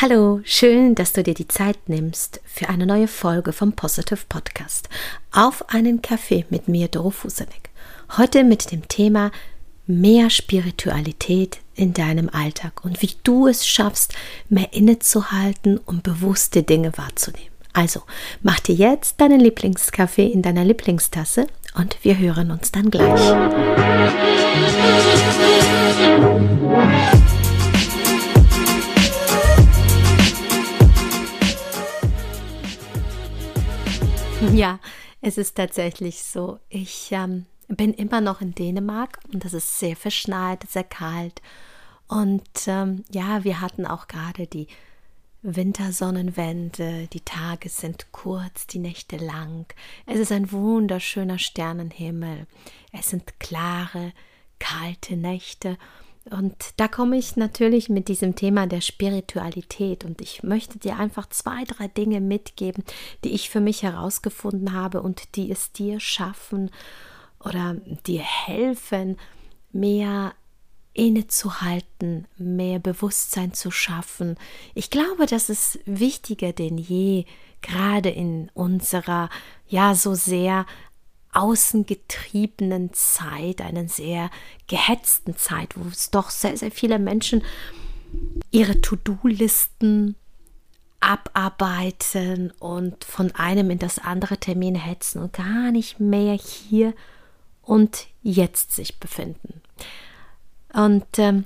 Hallo, schön, dass du dir die Zeit nimmst für eine neue Folge vom Positive Podcast. Auf einen Kaffee mit mir, Doro Fusenek. Heute mit dem Thema mehr Spiritualität in deinem Alltag und wie du es schaffst, mehr innezuhalten und bewusste Dinge wahrzunehmen. Also, mach dir jetzt deinen Lieblingskaffee in deiner Lieblingstasse und wir hören uns dann gleich. Ja, es ist tatsächlich so. Ich ähm, bin immer noch in Dänemark und das ist sehr verschneit, sehr kalt. Und ähm, ja, wir hatten auch gerade die Wintersonnenwende, die Tage sind kurz, die Nächte lang. Es ist ein wunderschöner Sternenhimmel. Es sind klare, kalte Nächte und da komme ich natürlich mit diesem Thema der Spiritualität und ich möchte dir einfach zwei, drei Dinge mitgeben, die ich für mich herausgefunden habe und die es dir schaffen oder dir helfen, mehr innezuhalten, mehr Bewusstsein zu schaffen. Ich glaube, das ist wichtiger denn je, gerade in unserer ja so sehr außengetriebenen Zeit, einer sehr gehetzten Zeit, wo es doch sehr, sehr viele Menschen ihre To-Do-Listen abarbeiten und von einem in das andere Termin hetzen und gar nicht mehr hier und jetzt sich befinden. Und ähm,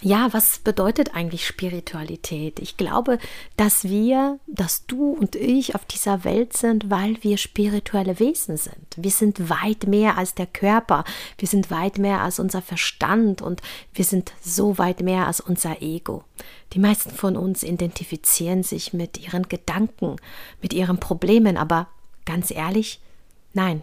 ja, was bedeutet eigentlich Spiritualität? Ich glaube, dass wir, dass du und ich auf dieser Welt sind, weil wir spirituelle Wesen sind. Wir sind weit mehr als der Körper, wir sind weit mehr als unser Verstand und wir sind so weit mehr als unser Ego. Die meisten von uns identifizieren sich mit ihren Gedanken, mit ihren Problemen, aber ganz ehrlich, nein,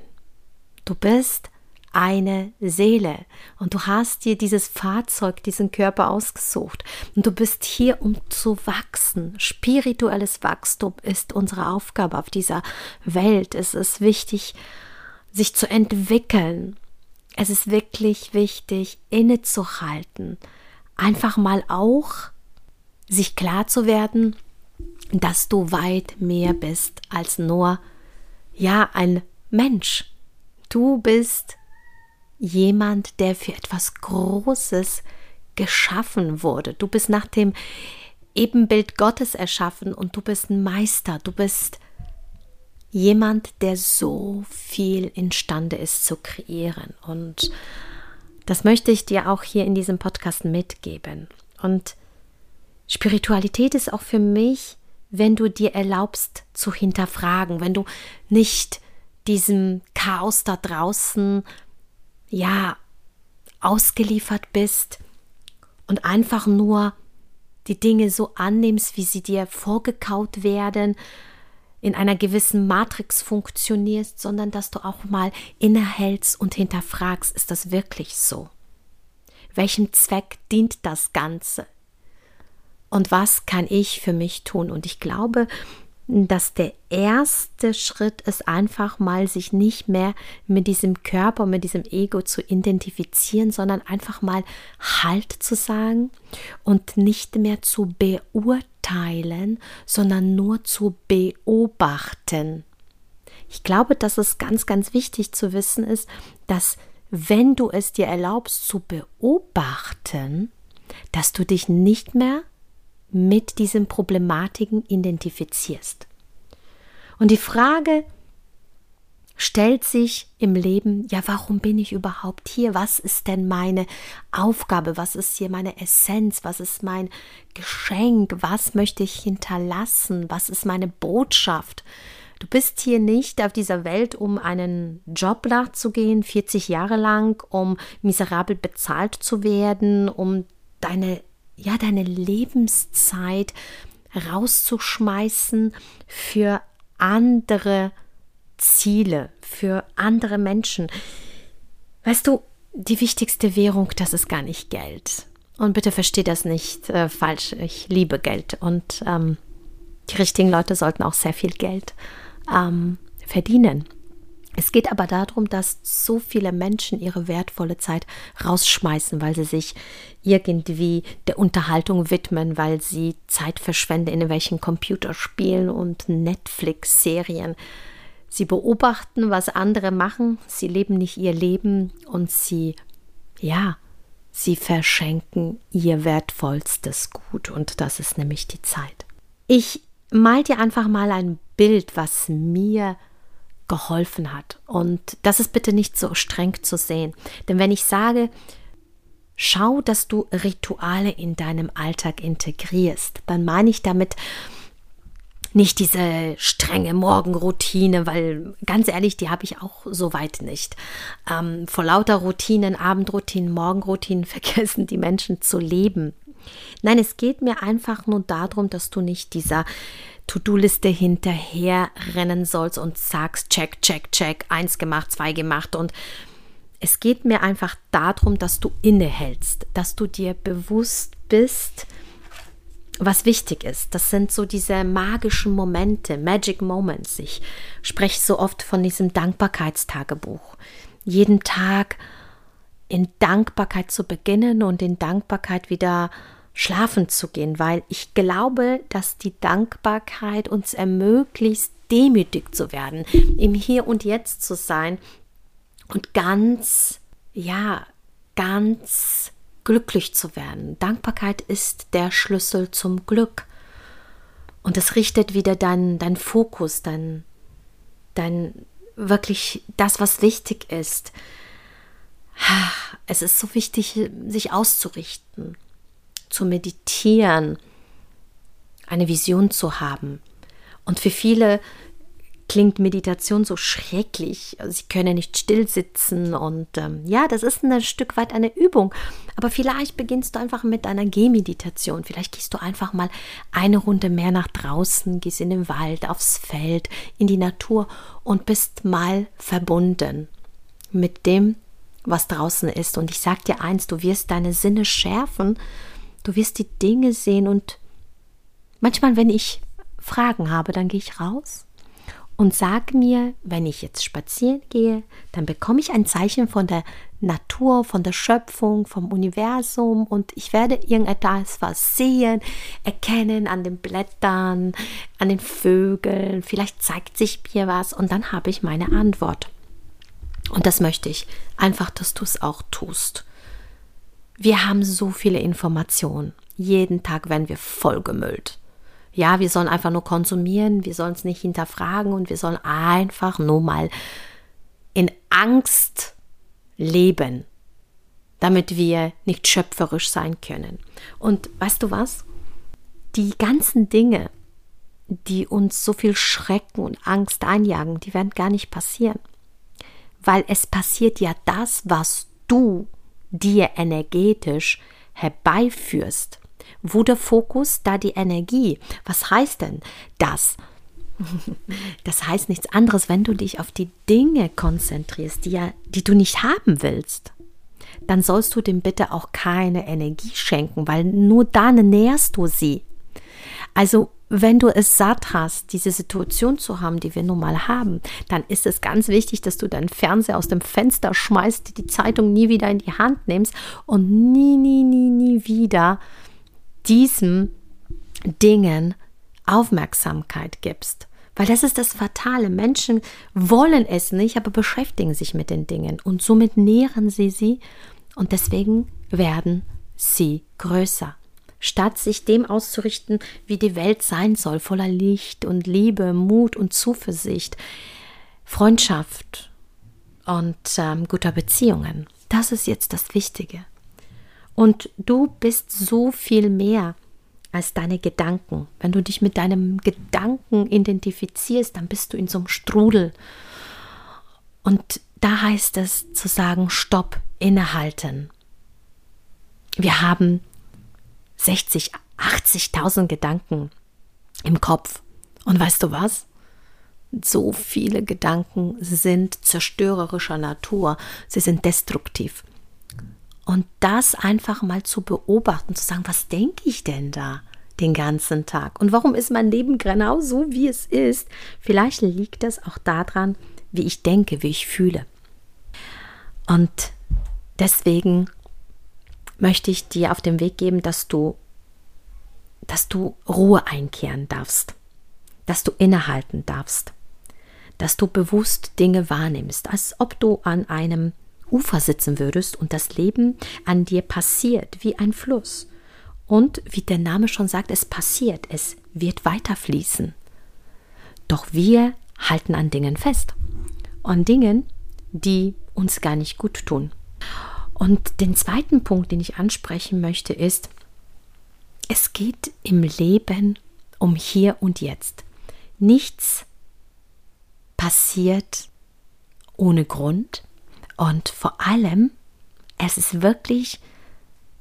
du bist eine Seele und du hast dir dieses Fahrzeug, diesen Körper ausgesucht und du bist hier, um zu wachsen. Spirituelles Wachstum ist unsere Aufgabe auf dieser Welt. Es ist wichtig, sich zu entwickeln. Es ist wirklich wichtig, innezuhalten. Einfach mal auch sich klar zu werden, dass du weit mehr bist als nur, ja, ein Mensch. Du bist jemand, der für etwas Großes geschaffen wurde. Du bist nach dem Ebenbild Gottes erschaffen und du bist ein Meister. Du bist jemand, der so viel imstande ist zu kreieren. Und das möchte ich dir auch hier in diesem Podcast mitgeben. Und Spiritualität ist auch für mich, wenn du dir erlaubst zu hinterfragen, wenn du nicht diesem Chaos da draußen ja, ausgeliefert bist und einfach nur die Dinge so annimmst, wie sie dir vorgekaut werden, in einer gewissen Matrix funktionierst, sondern dass du auch mal innehältst und hinterfragst, ist das wirklich so? Welchem Zweck dient das Ganze? Und was kann ich für mich tun? Und ich glaube, dass der erste Schritt ist einfach mal, sich nicht mehr mit diesem Körper, mit diesem Ego zu identifizieren, sondern einfach mal Halt zu sagen und nicht mehr zu beurteilen, sondern nur zu beobachten. Ich glaube, dass es ganz, ganz wichtig zu wissen ist, dass wenn du es dir erlaubst zu beobachten, dass du dich nicht mehr mit diesen Problematiken identifizierst. Und die Frage stellt sich im Leben, ja, warum bin ich überhaupt hier? Was ist denn meine Aufgabe? Was ist hier meine Essenz? Was ist mein Geschenk? Was möchte ich hinterlassen? Was ist meine Botschaft? Du bist hier nicht auf dieser Welt, um einen Job nachzugehen, 40 Jahre lang, um miserabel bezahlt zu werden, um deine ja, deine Lebenszeit rauszuschmeißen für andere Ziele, für andere Menschen. Weißt du, die wichtigste Währung, das ist gar nicht Geld. Und bitte versteh das nicht äh, falsch. Ich liebe Geld und ähm, die richtigen Leute sollten auch sehr viel Geld ähm, verdienen. Es geht aber darum, dass so viele Menschen ihre wertvolle Zeit rausschmeißen, weil sie sich irgendwie der Unterhaltung widmen, weil sie Zeit verschwenden in welchen Computerspielen und Netflix-Serien. Sie beobachten, was andere machen, sie leben nicht ihr Leben und sie, ja, sie verschenken ihr wertvollstes Gut und das ist nämlich die Zeit. Ich mal dir einfach mal ein Bild, was mir geholfen hat. Und das ist bitte nicht so streng zu sehen. Denn wenn ich sage, schau, dass du Rituale in deinem Alltag integrierst, dann meine ich damit nicht diese strenge Morgenroutine, weil ganz ehrlich, die habe ich auch so weit nicht. Ähm, vor lauter Routinen, Abendroutinen, Morgenroutinen vergessen die Menschen zu leben. Nein, es geht mir einfach nur darum, dass du nicht dieser To-Do-Liste hinterher rennen sollst und sagst, check, check, check, eins gemacht, zwei gemacht und es geht mir einfach darum, dass du innehältst, dass du dir bewusst bist, was wichtig ist. Das sind so diese magischen Momente, Magic Moments. Ich spreche so oft von diesem Dankbarkeitstagebuch. Jeden Tag in Dankbarkeit zu beginnen und in Dankbarkeit wieder schlafen zu gehen, weil ich glaube, dass die Dankbarkeit uns ermöglicht, demütig zu werden, im Hier und Jetzt zu sein und ganz, ja, ganz glücklich zu werden. Dankbarkeit ist der Schlüssel zum Glück. Und es richtet wieder deinen dein Fokus, dein, dein wirklich das, was wichtig ist. Es ist so wichtig, sich auszurichten zu meditieren, eine Vision zu haben. Und für viele klingt Meditation so schrecklich. Sie können nicht still sitzen und ähm, ja, das ist ein Stück weit eine Übung. Aber vielleicht beginnst du einfach mit einer Gehmeditation. Vielleicht gehst du einfach mal eine Runde mehr nach draußen, gehst in den Wald, aufs Feld, in die Natur und bist mal verbunden mit dem, was draußen ist. Und ich sag dir eins, du wirst deine Sinne schärfen Du wirst die Dinge sehen und manchmal, wenn ich Fragen habe, dann gehe ich raus und sage mir, wenn ich jetzt spazieren gehe, dann bekomme ich ein Zeichen von der Natur, von der Schöpfung, vom Universum und ich werde irgendetwas was sehen, erkennen an den Blättern, an den Vögeln, vielleicht zeigt sich mir was und dann habe ich meine Antwort. Und das möchte ich einfach, dass du es auch tust. Wir haben so viele Informationen. Jeden Tag werden wir vollgemüllt. Ja, wir sollen einfach nur konsumieren, wir sollen es nicht hinterfragen und wir sollen einfach nur mal in Angst leben, damit wir nicht schöpferisch sein können. Und weißt du was? Die ganzen Dinge, die uns so viel Schrecken und Angst einjagen, die werden gar nicht passieren. Weil es passiert ja das, was du dir energetisch herbeiführst. Wo der Fokus, da die Energie. Was heißt denn das? Das heißt nichts anderes, wenn du dich auf die Dinge konzentrierst, die, ja, die du nicht haben willst, dann sollst du dem bitte auch keine Energie schenken, weil nur dann nährst du sie. Also wenn du es satt hast, diese Situation zu haben, die wir nun mal haben, dann ist es ganz wichtig, dass du deinen Fernseher aus dem Fenster schmeißt, die Zeitung nie wieder in die Hand nimmst und nie, nie, nie, nie wieder diesen Dingen Aufmerksamkeit gibst. Weil das ist das Fatale. Menschen wollen es nicht, aber beschäftigen sich mit den Dingen und somit nähren sie sie und deswegen werden sie größer statt sich dem auszurichten, wie die Welt sein soll, voller Licht und Liebe, Mut und Zuversicht, Freundschaft und ähm, guter Beziehungen. Das ist jetzt das Wichtige. Und du bist so viel mehr als deine Gedanken. Wenn du dich mit deinem Gedanken identifizierst, dann bist du in so einem Strudel. Und da heißt es zu sagen, stopp, innehalten. Wir haben 60, 80.000 Gedanken im Kopf. Und weißt du was? So viele Gedanken sind zerstörerischer Natur, sie sind destruktiv. Und das einfach mal zu beobachten, zu sagen, was denke ich denn da den ganzen Tag? Und warum ist mein Leben genau so, wie es ist? Vielleicht liegt es auch daran, wie ich denke, wie ich fühle. Und deswegen möchte ich dir auf den Weg geben, dass du, dass du Ruhe einkehren darfst, dass du innehalten darfst, dass du bewusst Dinge wahrnimmst, als ob du an einem Ufer sitzen würdest und das Leben an dir passiert wie ein Fluss. Und wie der Name schon sagt, es passiert, es wird weiterfließen. Doch wir halten an Dingen fest. An Dingen, die uns gar nicht gut tun. Und den zweiten Punkt, den ich ansprechen möchte, ist, es geht im Leben um hier und jetzt. Nichts passiert ohne Grund und vor allem, es ist wirklich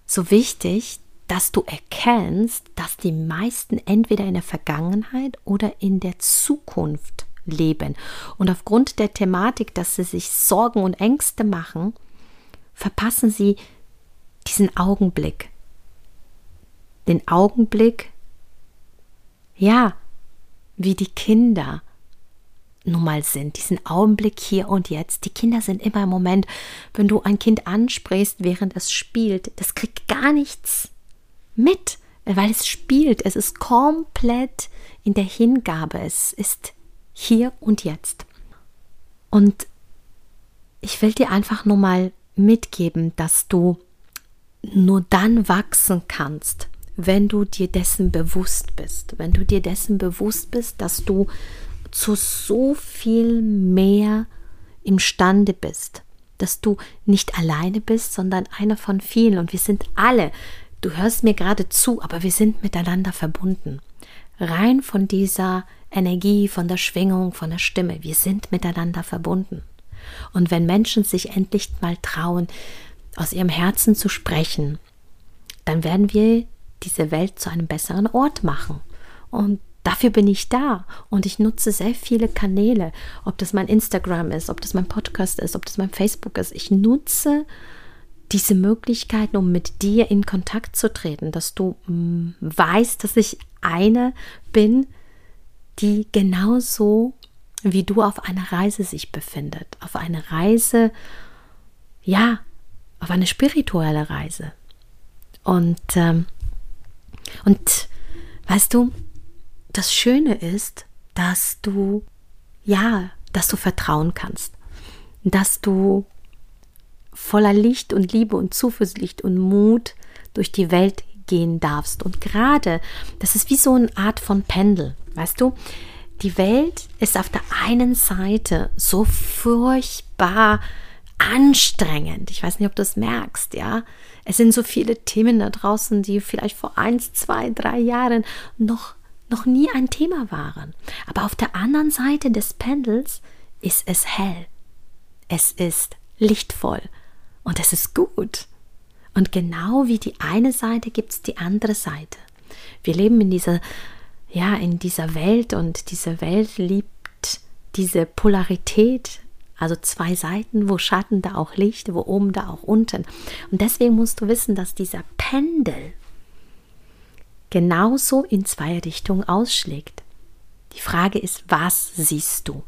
so wichtig, dass du erkennst, dass die meisten entweder in der Vergangenheit oder in der Zukunft leben. Und aufgrund der Thematik, dass sie sich Sorgen und Ängste machen, verpassen sie diesen Augenblick. Den Augenblick, ja, wie die Kinder nun mal sind, diesen Augenblick hier und jetzt. Die Kinder sind immer im Moment, wenn du ein Kind ansprichst, während es spielt, das kriegt gar nichts mit, weil es spielt. Es ist komplett in der Hingabe. Es ist hier und jetzt. Und ich will dir einfach nur mal mitgeben, dass du nur dann wachsen kannst, wenn du dir dessen bewusst bist. Wenn du dir dessen bewusst bist, dass du zu so viel mehr imstande bist, dass du nicht alleine bist, sondern einer von vielen und wir sind alle, du hörst mir gerade zu, aber wir sind miteinander verbunden. Rein von dieser Energie, von der Schwingung, von der Stimme, wir sind miteinander verbunden. Und wenn Menschen sich endlich mal trauen, aus ihrem Herzen zu sprechen, dann werden wir diese Welt zu einem besseren Ort machen. Und Dafür bin ich da und ich nutze sehr viele Kanäle, ob das mein Instagram ist, ob das mein Podcast ist, ob das mein Facebook ist. Ich nutze diese Möglichkeiten, um mit dir in Kontakt zu treten, dass du mm, weißt, dass ich eine bin, die genauso wie du auf einer Reise sich befindet, auf eine Reise, ja, auf eine spirituelle Reise. Und, ähm, und weißt du, das Schöne ist, dass du, ja, dass du vertrauen kannst, dass du voller Licht und Liebe und Zuversicht und Mut durch die Welt gehen darfst. Und gerade, das ist wie so eine Art von Pendel, weißt du? Die Welt ist auf der einen Seite so furchtbar anstrengend. Ich weiß nicht, ob du es merkst, ja. Es sind so viele Themen da draußen, die vielleicht vor eins, zwei, drei Jahren noch noch nie ein Thema waren. Aber auf der anderen Seite des Pendels ist es hell. Es ist lichtvoll und es ist gut. Und genau wie die eine Seite gibt es die andere Seite. Wir leben in dieser, ja, in dieser Welt und diese Welt liebt diese Polarität, also zwei Seiten, wo Schatten, da auch Licht, wo oben, da auch unten. Und deswegen musst du wissen, dass dieser Pendel genauso in zwei Richtungen ausschlägt. Die Frage ist, was siehst du?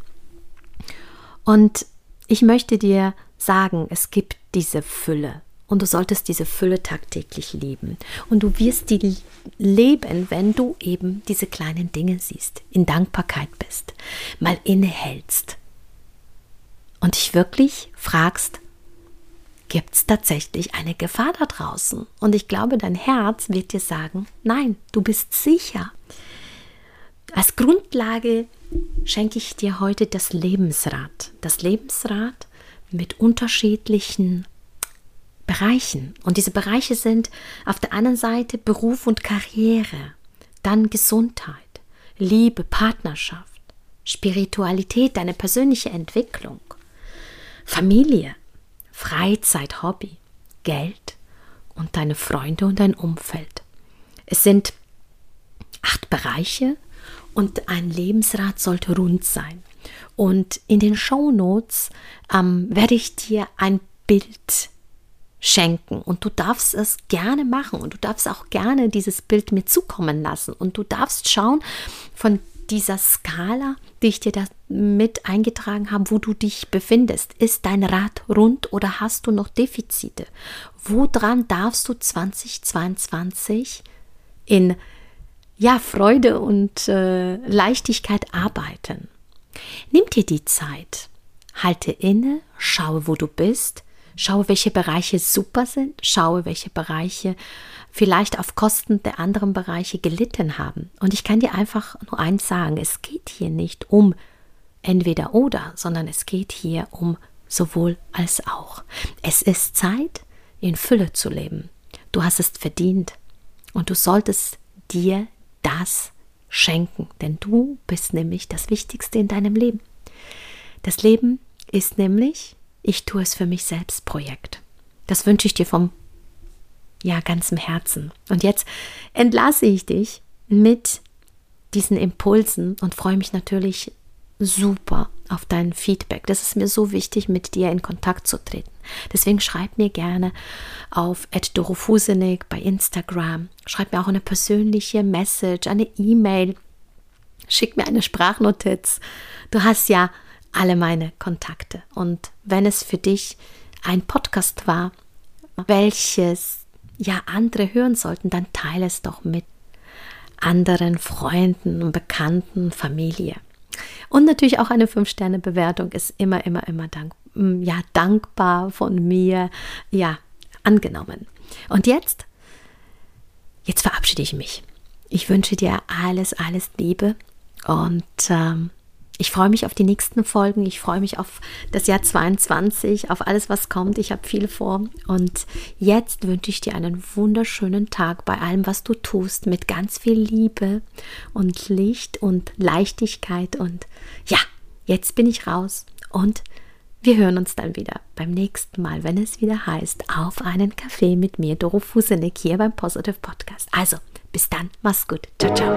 Und ich möchte dir sagen, es gibt diese Fülle und du solltest diese Fülle tagtäglich leben. Und du wirst die leben, wenn du eben diese kleinen Dinge siehst, in Dankbarkeit bist, mal innehältst und dich wirklich fragst, gibt es tatsächlich eine Gefahr da draußen. Und ich glaube, dein Herz wird dir sagen, nein, du bist sicher. Als Grundlage schenke ich dir heute das Lebensrad. Das Lebensrad mit unterschiedlichen Bereichen. Und diese Bereiche sind auf der einen Seite Beruf und Karriere, dann Gesundheit, Liebe, Partnerschaft, Spiritualität, deine persönliche Entwicklung, Familie, Freizeit, Hobby, Geld und deine Freunde und dein Umfeld. Es sind acht Bereiche und ein Lebensrat sollte rund sein. Und in den Show Notes ähm, werde ich dir ein Bild schenken und du darfst es gerne machen und du darfst auch gerne dieses Bild mir zukommen lassen und du darfst schauen von dieser Skala, die ich dir da mit eingetragen habe, wo du dich befindest. Ist dein Rad rund oder hast du noch Defizite? Woran darfst du 2022 in ja, Freude und äh, Leichtigkeit arbeiten? Nimm dir die Zeit, halte inne, schaue, wo du bist, schaue, welche Bereiche super sind, schaue, welche Bereiche vielleicht auf Kosten der anderen Bereiche gelitten haben. Und ich kann dir einfach nur eins sagen, es geht hier nicht um entweder oder, sondern es geht hier um sowohl als auch. Es ist Zeit, in Fülle zu leben. Du hast es verdient und du solltest dir das schenken, denn du bist nämlich das Wichtigste in deinem Leben. Das Leben ist nämlich, ich tue es für mich selbst Projekt. Das wünsche ich dir vom ja, ganzem Herzen. Und jetzt entlasse ich dich mit diesen Impulsen und freue mich natürlich super auf dein Feedback. Das ist mir so wichtig, mit dir in Kontakt zu treten. Deswegen schreib mir gerne auf @dorofusenik bei Instagram. Schreib mir auch eine persönliche Message, eine E-Mail. Schick mir eine Sprachnotiz. Du hast ja alle meine Kontakte. Und wenn es für dich ein Podcast war, welches ja andere hören sollten, dann teile es doch mit anderen Freunden und Bekannten, Familie. Und natürlich auch eine 5-Sterne-Bewertung ist immer, immer, immer dank, ja, dankbar von mir, ja, angenommen. Und jetzt, jetzt verabschiede ich mich. Ich wünsche dir alles, alles Liebe und ähm, ich freue mich auf die nächsten Folgen. Ich freue mich auf das Jahr 22, auf alles, was kommt. Ich habe viel vor. Und jetzt wünsche ich dir einen wunderschönen Tag bei allem, was du tust, mit ganz viel Liebe und Licht und Leichtigkeit. Und ja, jetzt bin ich raus. Und wir hören uns dann wieder beim nächsten Mal, wenn es wieder heißt, auf einen Kaffee mit mir, Doro Fusenek, hier beim Positive Podcast. Also, bis dann, mach's gut. Ciao, ciao.